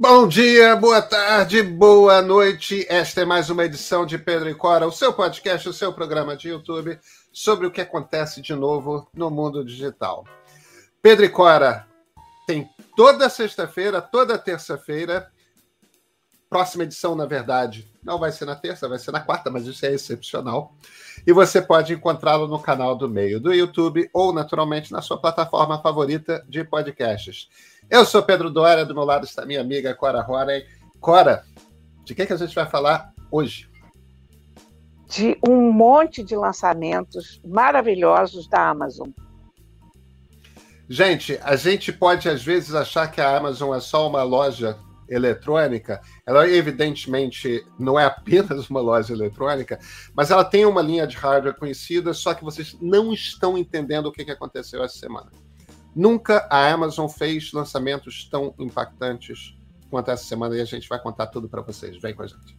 Bom dia, boa tarde, boa noite. Esta é mais uma edição de Pedro e Cora, o seu podcast, o seu programa de YouTube sobre o que acontece de novo no mundo digital. Pedro e Cora tem toda sexta-feira, toda terça-feira. Próxima edição, na verdade, não vai ser na terça, vai ser na quarta, mas isso é excepcional. E você pode encontrá-lo no canal do meio do YouTube ou, naturalmente, na sua plataforma favorita de podcasts. Eu sou Pedro Dória, do meu lado está minha amiga Cora Roren. Cora, de que, que a gente vai falar hoje? De um monte de lançamentos maravilhosos da Amazon. Gente, a gente pode às vezes achar que a Amazon é só uma loja eletrônica. Ela evidentemente não é apenas uma loja eletrônica, mas ela tem uma linha de hardware conhecida, só que vocês não estão entendendo o que aconteceu essa semana. Nunca a Amazon fez lançamentos tão impactantes quanto essa semana e a gente vai contar tudo para vocês. Vem com a gente.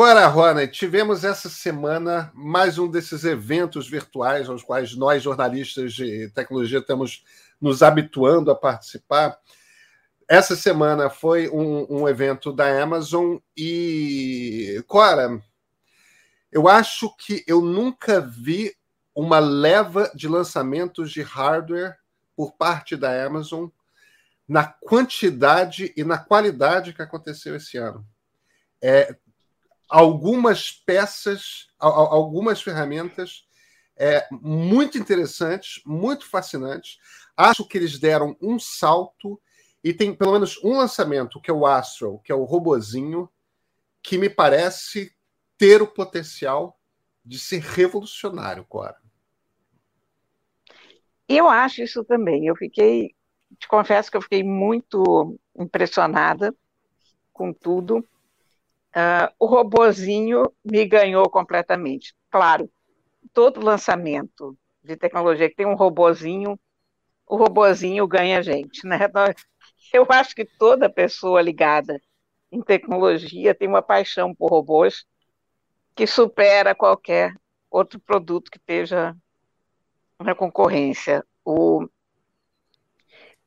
Cora Rona, tivemos essa semana mais um desses eventos virtuais aos quais nós, jornalistas de tecnologia, estamos nos habituando a participar. Essa semana foi um, um evento da Amazon e, Cora, eu acho que eu nunca vi uma leva de lançamentos de hardware por parte da Amazon na quantidade e na qualidade que aconteceu esse ano. É, algumas peças, algumas ferramentas é, muito interessantes, muito fascinantes. Acho que eles deram um salto e tem pelo menos um lançamento, que é o Astro, que é o robozinho, que me parece ter o potencial de ser revolucionário, Cora. Eu acho isso também. Eu fiquei, te confesso que eu fiquei muito impressionada com tudo. Uh, o robozinho me ganhou completamente. Claro, todo lançamento de tecnologia que tem um robozinho, o robozinho ganha a gente, né? Eu acho que toda pessoa ligada em tecnologia tem uma paixão por robôs que supera qualquer outro produto que esteja na concorrência. O...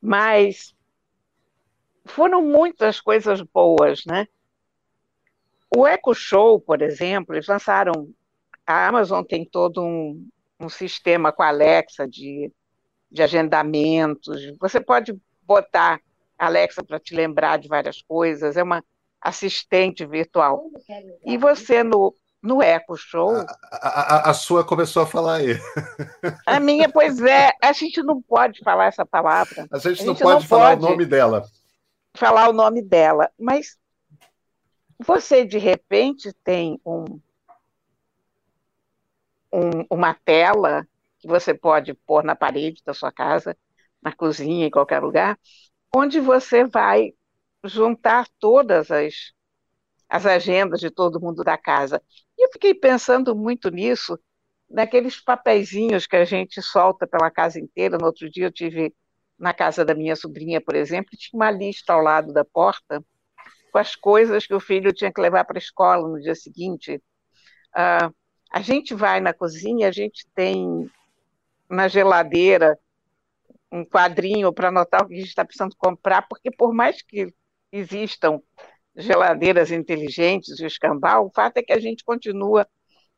Mas foram muitas coisas boas, né? O Echo Show, por exemplo, eles lançaram. A Amazon tem todo um, um sistema com a Alexa de, de agendamentos. Você pode botar a Alexa para te lembrar de várias coisas. É uma assistente virtual. E você no, no Echo Show. A, a, a, sua começou a falar aí. A minha, pois é, a gente não pode falar essa palavra. A gente, a gente não, pode não falar pode o nome dela. Falar o nome dela. Mas você, de repente, tem um, um, uma tela que você pode pôr na parede da sua casa, na cozinha, em qualquer lugar, onde você vai juntar todas as, as agendas de todo mundo da casa. E eu fiquei pensando muito nisso, naqueles papeizinhos que a gente solta pela casa inteira. No outro dia eu tive na casa da minha sobrinha, por exemplo, tinha uma lista ao lado da porta com as coisas que o filho tinha que levar para a escola no dia seguinte. Uh, a gente vai na cozinha, a gente tem na geladeira um quadrinho para anotar o que a gente está precisando comprar, porque por mais que existam geladeiras inteligentes e o escambau, o fato é que a gente continua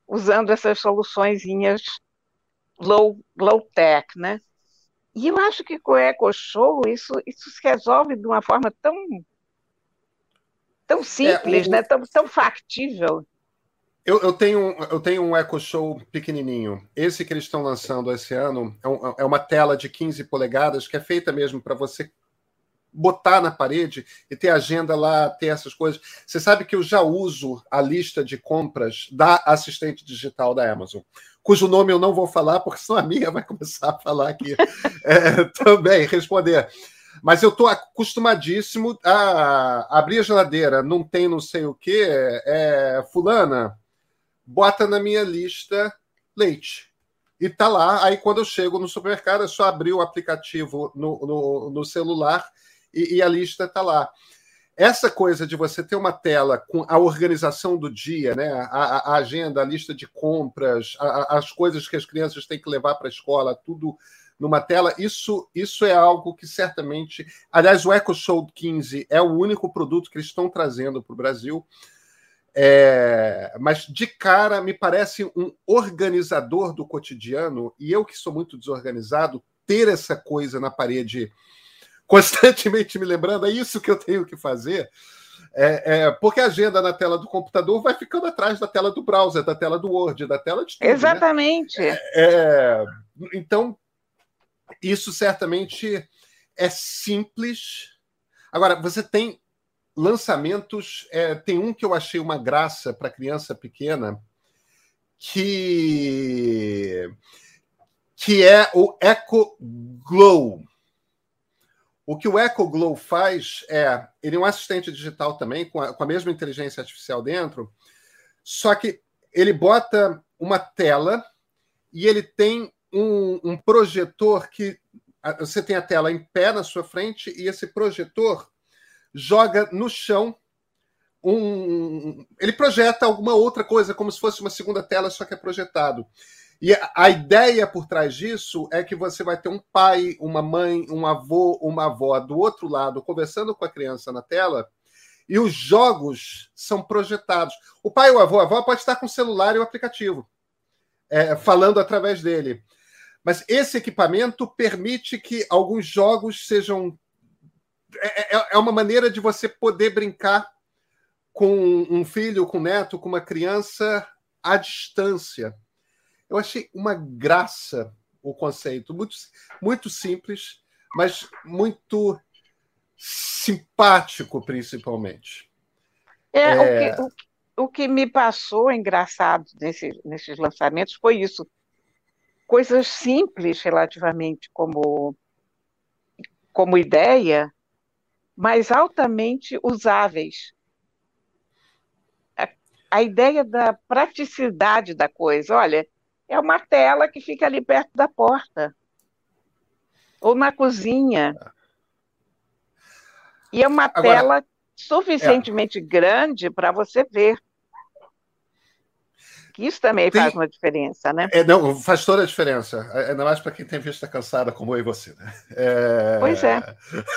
usando essas soluções low, low tech, né? E eu acho que com o Eco Show isso, isso se resolve de uma forma tão tão simples, é, o, né? Tão, tão factível. Eu, eu, tenho, eu tenho um Echo Show pequenininho. Esse que eles estão lançando esse ano é, um, é uma tela de 15 polegadas que é feita mesmo para você botar na parede e ter agenda lá, ter essas coisas. Você sabe que eu já uso a lista de compras da assistente digital da Amazon, cujo nome eu não vou falar, porque senão a minha vai começar a falar aqui é, também, responder. Mas eu estou acostumadíssimo a abrir a geladeira, não tem não sei o que, é, fulana, bota na minha lista leite. E tá lá, aí quando eu chego no supermercado, é só abrir o aplicativo no, no, no celular e, e a lista está lá. Essa coisa de você ter uma tela com a organização do dia, né? a, a agenda, a lista de compras, a, as coisas que as crianças têm que levar para a escola, tudo numa tela, isso, isso é algo que certamente. Aliás, o Echo Show 15 é o único produto que eles estão trazendo para o Brasil. É, mas de cara me parece um organizador do cotidiano, e eu que sou muito desorganizado, ter essa coisa na parede constantemente me lembrando, é isso que eu tenho que fazer. É, é, porque a agenda na tela do computador vai ficando atrás da tela do browser, da tela do Word, da tela de tudo. Né? Exatamente. Né? É, então, isso certamente é simples. Agora, você tem lançamentos. É, tem um que eu achei uma graça para criança pequena, que, que é o Echo Glow. O que o Echo Glow faz é. Ele é um assistente digital também, com a, com a mesma inteligência artificial dentro, só que ele bota uma tela e ele tem um, um projetor que você tem a tela em pé na sua frente e esse projetor joga no chão um. Ele projeta alguma outra coisa, como se fosse uma segunda tela, só que é projetado. E a ideia por trás disso é que você vai ter um pai, uma mãe, um avô, uma avó do outro lado conversando com a criança na tela e os jogos são projetados. O pai, o avô, a avó pode estar com o celular e o aplicativo, é, falando através dele. Mas esse equipamento permite que alguns jogos sejam. É, é, é uma maneira de você poder brincar com um filho, com um neto, com uma criança à distância. Eu achei uma graça o conceito, muito, muito simples, mas muito simpático, principalmente. É, é... O, que, o, o, que, me passou engraçado nesse, nesses lançamentos foi isso coisas simples relativamente como, como ideia, mas altamente usáveis. A, a ideia da praticidade da coisa, olha, é uma tela que fica ali perto da porta, ou na cozinha. E é uma Agora, tela suficientemente é. grande para você ver que isso também tem... faz uma diferença, né? É, não, faz toda a diferença, ainda mais para quem tem vista cansada como eu e você, né? É... Pois é.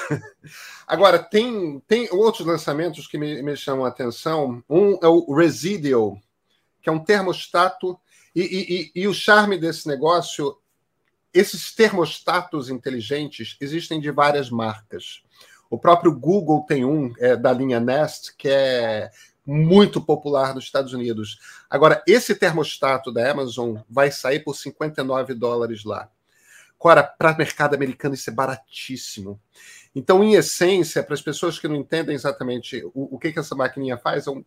Agora, tem, tem outros lançamentos que me, me chamam a atenção. Um é o Residual, que é um termostato, e, e, e, e o charme desse negócio, esses termostatos inteligentes existem de várias marcas. O próprio Google tem um é, da linha Nest, que é muito popular nos Estados Unidos. Agora, esse termostato da Amazon vai sair por 59 dólares lá. Agora, para o mercado americano, isso é baratíssimo. Então, em essência, para as pessoas que não entendem exatamente o, o que, que essa maquininha faz, é um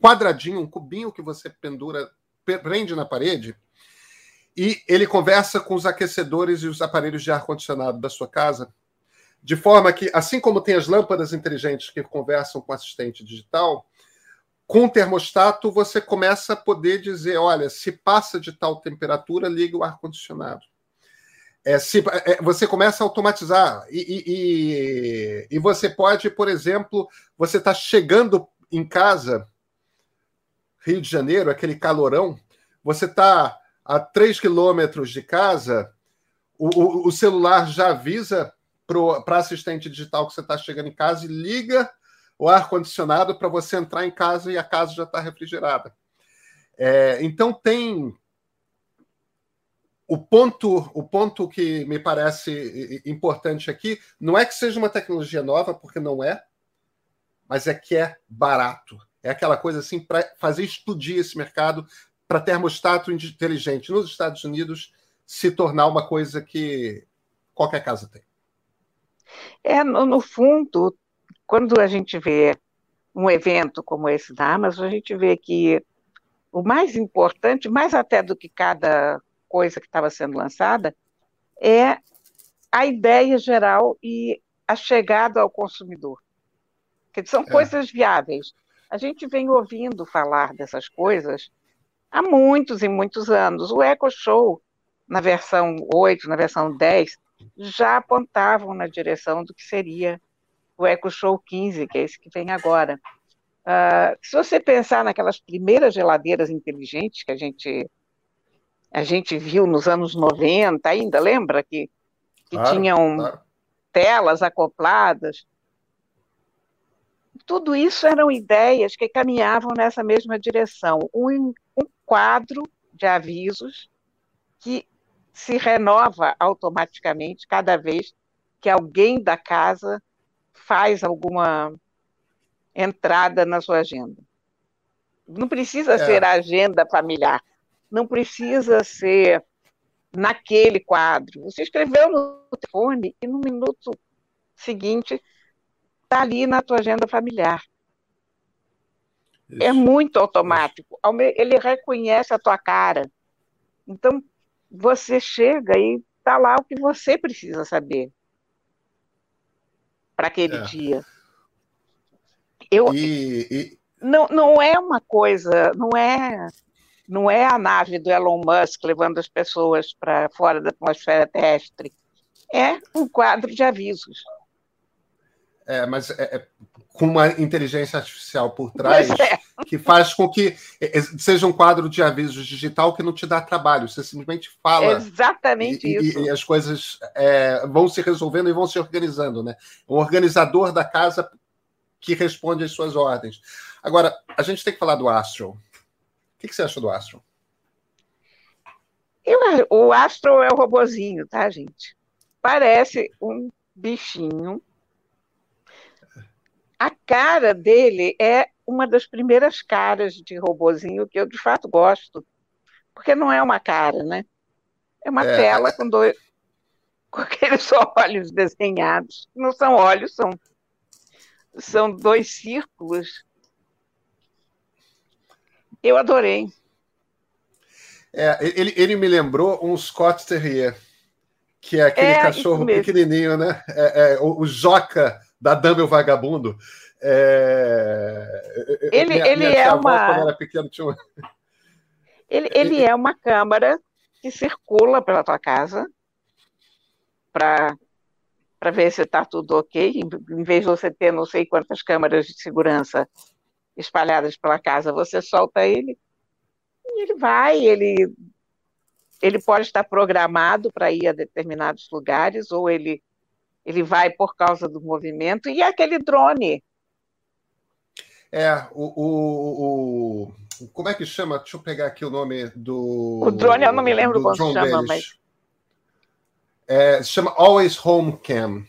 quadradinho, um cubinho que você pendura, prende na parede, e ele conversa com os aquecedores e os aparelhos de ar-condicionado da sua casa de forma que, assim como tem as lâmpadas inteligentes que conversam com assistente digital, com o termostato você começa a poder dizer: olha, se passa de tal temperatura, liga o ar-condicionado. É, se, é, você começa a automatizar. E, e, e você pode, por exemplo, você está chegando em casa, Rio de Janeiro, aquele calorão, você está a 3 quilômetros de casa, o, o, o celular já avisa para assistente digital que você está chegando em casa e liga o ar-condicionado para você entrar em casa e a casa já está refrigerada. É, então tem o ponto, o ponto que me parece importante aqui não é que seja uma tecnologia nova, porque não é, mas é que é barato. É aquela coisa assim para fazer explodir esse mercado para termostato inteligente nos Estados Unidos se tornar uma coisa que qualquer casa tem. É, no, no fundo, quando a gente vê um evento como esse da Amazon, a gente vê que o mais importante, mais até do que cada coisa que estava sendo lançada, é a ideia geral e a chegada ao consumidor. Que são é. coisas viáveis. A gente vem ouvindo falar dessas coisas há muitos e muitos anos. O Eco Show, na versão 8, na versão 10, já apontavam na direção do que seria o Eco Show 15, que é esse que vem agora. Uh, se você pensar naquelas primeiras geladeiras inteligentes que a gente a gente viu nos anos 90 ainda, lembra que, que claro, tinham claro. telas acopladas? Tudo isso eram ideias que caminhavam nessa mesma direção. Um, um quadro de avisos que se renova automaticamente cada vez que alguém da casa faz alguma entrada na sua agenda. Não precisa é. ser a agenda familiar, não precisa ser naquele quadro. Você escreveu no telefone e no minuto seguinte está ali na tua agenda familiar. É Isso. É muito automático. Ele reconhece a tua cara. Então, você chega e está lá o que você precisa saber para aquele é. dia. Eu, e, e... Não, não é uma coisa, não é, não é a nave do Elon Musk levando as pessoas para fora da atmosfera terrestre. É um quadro de avisos. É, mas é, é, com uma inteligência artificial por trás é. que faz com que é, é, seja um quadro de avisos digital que não te dá trabalho. Você simplesmente fala. Exatamente e, isso. E, e as coisas é, vão se resolvendo e vão se organizando, né? Um organizador da casa que responde às suas ordens. Agora, a gente tem que falar do Astro. O que, que você acha do Astro? Eu, o Astro é o robozinho, tá, gente? Parece um bichinho a cara dele é uma das primeiras caras de robozinho que eu de fato gosto, porque não é uma cara, né? É uma é. tela com dois com aqueles olhos desenhados. Não são olhos, são são dois círculos. Eu adorei. É, ele, ele me lembrou um Scott Terrier, que é aquele é, cachorro pequenininho, né? É, é, o, o Joca da o Vagabundo. É... Ele, minha, ele minha é uma. Era pequeno, tinha ele, ele é uma câmara que circula pela tua casa para para ver se está tudo ok, em vez de você ter não sei quantas câmaras de segurança espalhadas pela casa, você solta ele e ele vai, ele ele pode estar programado para ir a determinados lugares ou ele ele vai por causa do movimento, e aquele drone. É, o, o, o, Como é que chama? Deixa eu pegar aqui o nome do. O drone eu não me lembro como chama, deles. mas. É, se chama Always Home Cam.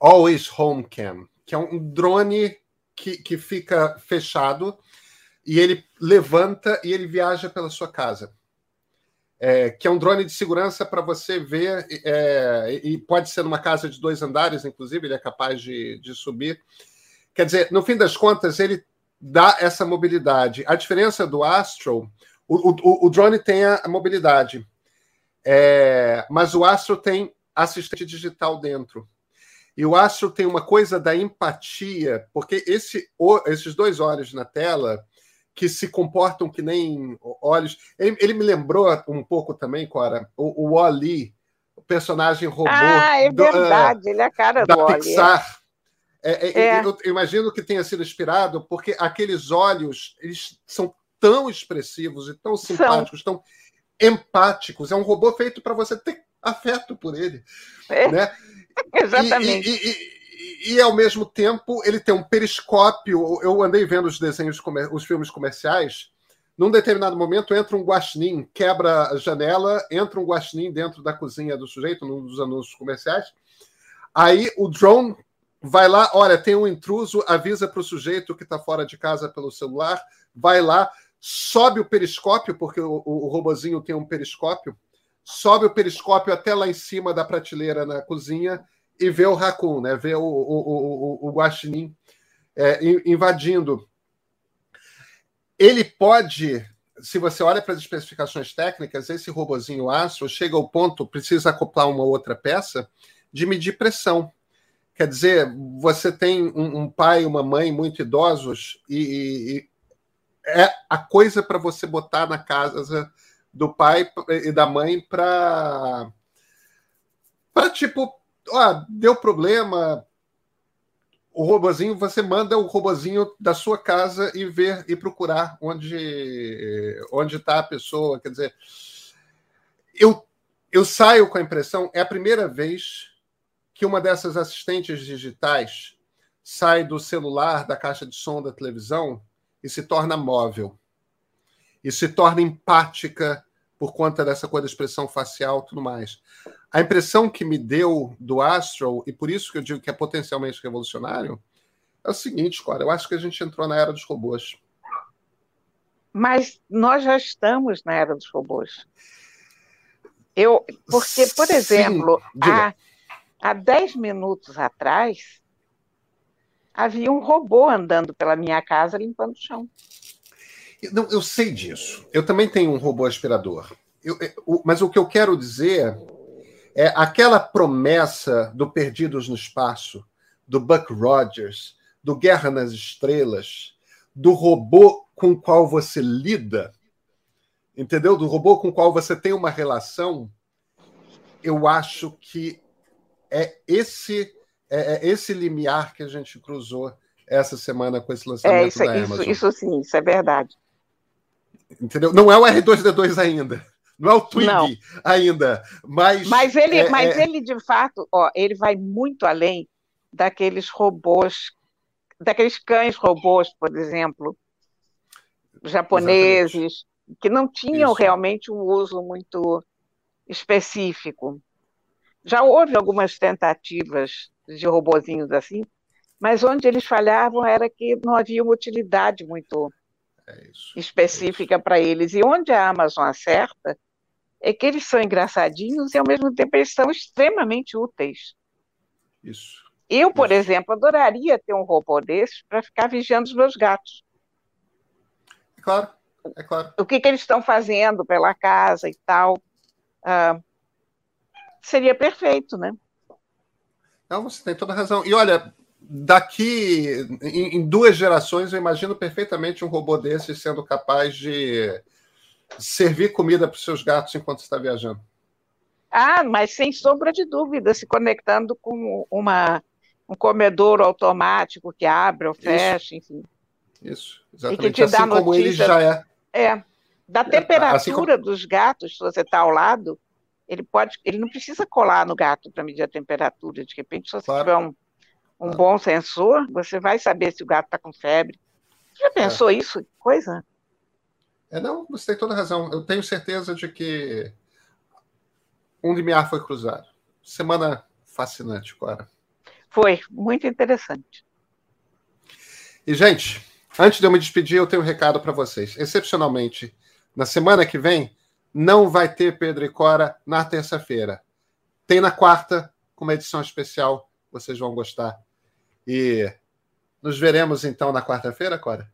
Always Home Cam, que é um drone que, que fica fechado e ele levanta e ele viaja pela sua casa é, que é um drone de segurança para você ver, é, e pode ser numa casa de dois andares, inclusive, ele é capaz de, de subir. Quer dizer, no fim das contas, ele dá essa mobilidade. A diferença do Astro, o, o, o drone tem a, mobilidade, é, mas o Astro tem assistente digital dentro. E o Astro tem uma coisa da empatia, porque esse, esses dois olhos na tela que se comportam que nem olhos. Ele, ele me lembrou um pouco também, Cora, o, o Wally, o personagem robô. Ah, é verdade, do, uh, ele é a cara da do Pixar. É, é, é. Eu imagino que tenha sido inspirado, porque aqueles olhos eles são tão expressivos e tão simpáticos, são. tão empáticos. É um robô feito para você ter afeto por ele. É. Né? Exatamente. E, e, e, ao mesmo tempo ele tem um periscópio. Eu andei vendo os desenhos, os filmes comerciais. Num determinado momento entra um guaxinim, quebra a janela, entra um guaxinim dentro da cozinha do sujeito, num dos anúncios comerciais. Aí o drone vai lá, olha, tem um intruso, avisa para o sujeito que está fora de casa pelo celular, vai lá, sobe o periscópio, porque o, o robozinho tem um periscópio, sobe o periscópio até lá em cima da prateleira na cozinha e ver o Raccoon, né? ver o, o, o, o Guaxinim é, invadindo. Ele pode, se você olha para as especificações técnicas, esse robozinho Astro chega ao ponto, precisa acoplar uma outra peça, de medir pressão. Quer dizer, você tem um, um pai e uma mãe muito idosos e, e é a coisa para você botar na casa do pai e da mãe para para tipo, ó, deu problema, o robozinho, você manda o robozinho da sua casa e ver e procurar onde onde está a pessoa. Quer dizer, eu, eu saio com a impressão, é a primeira vez que uma dessas assistentes digitais sai do celular, da caixa de som da televisão e se torna móvel. E se torna empática por conta dessa coisa da expressão facial tudo mais. A impressão que me deu do Astro, e por isso que eu digo que é potencialmente revolucionário, é o seguinte, cara, eu acho que a gente entrou na era dos robôs. Mas nós já estamos na era dos robôs. Eu, porque, por exemplo, há, há 10 minutos atrás, havia um robô andando pela minha casa limpando o chão. Não, eu sei disso. Eu também tenho um robô aspirador. Eu, eu, mas o que eu quero dizer é aquela promessa do Perdidos no Espaço, do Buck Rogers, do Guerra nas Estrelas, do robô com o qual você lida, entendeu? Do robô com o qual você tem uma relação, eu acho que é esse é, é esse limiar que a gente cruzou essa semana com esse lançamento é, isso, da Amazon. Isso, isso sim, isso é verdade. Entendeu? Não é o R2D2 ainda. Não é o Twig não. ainda, mas. Mas ele, é, mas é... ele de fato, ó, ele vai muito além daqueles robôs, daqueles cães robôs, por exemplo, japoneses, Exatamente. que não tinham Isso. realmente um uso muito específico. Já houve algumas tentativas de robozinhos assim, mas onde eles falhavam era que não havia uma utilidade muito é isso, específica é para eles. E onde a Amazon acerta é que eles são engraçadinhos e, ao mesmo tempo, eles são extremamente úteis. Isso. Eu, por isso. exemplo, adoraria ter um robô desses para ficar vigiando os meus gatos. É claro, é claro. O que, que eles estão fazendo pela casa e tal. Ah, seria perfeito, né? Não, você tem toda a razão. E olha, daqui em, em duas gerações, eu imagino perfeitamente um robô desse sendo capaz de servir comida para os seus gatos enquanto está viajando. Ah, mas sem sombra de dúvida, se conectando com uma, um comedor automático que abre ou fecha, Isso. enfim. Isso, exatamente. E que te assim dá como ele já é. É. Da temperatura assim como... dos gatos, se você está ao lado, ele pode, ele não precisa colar no gato para medir a temperatura. De repente, se você claro. tiver um, um claro. bom sensor, você vai saber se o gato está com febre. Você já é. pensou é. isso? Coisa? É, não, você tem toda razão. Eu tenho certeza de que um limiar foi cruzado. Semana fascinante, Cora. Foi, muito interessante. E, gente, antes de eu me despedir, eu tenho um recado para vocês. Excepcionalmente, na semana que vem, não vai ter Pedro e Cora na terça-feira. Tem na quarta, com uma edição especial. Vocês vão gostar. E nos veremos então na quarta-feira, Cora?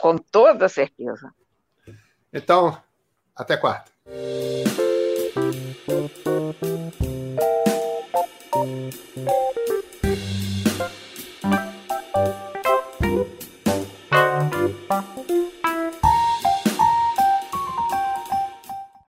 Com toda certeza. Então, até quarta.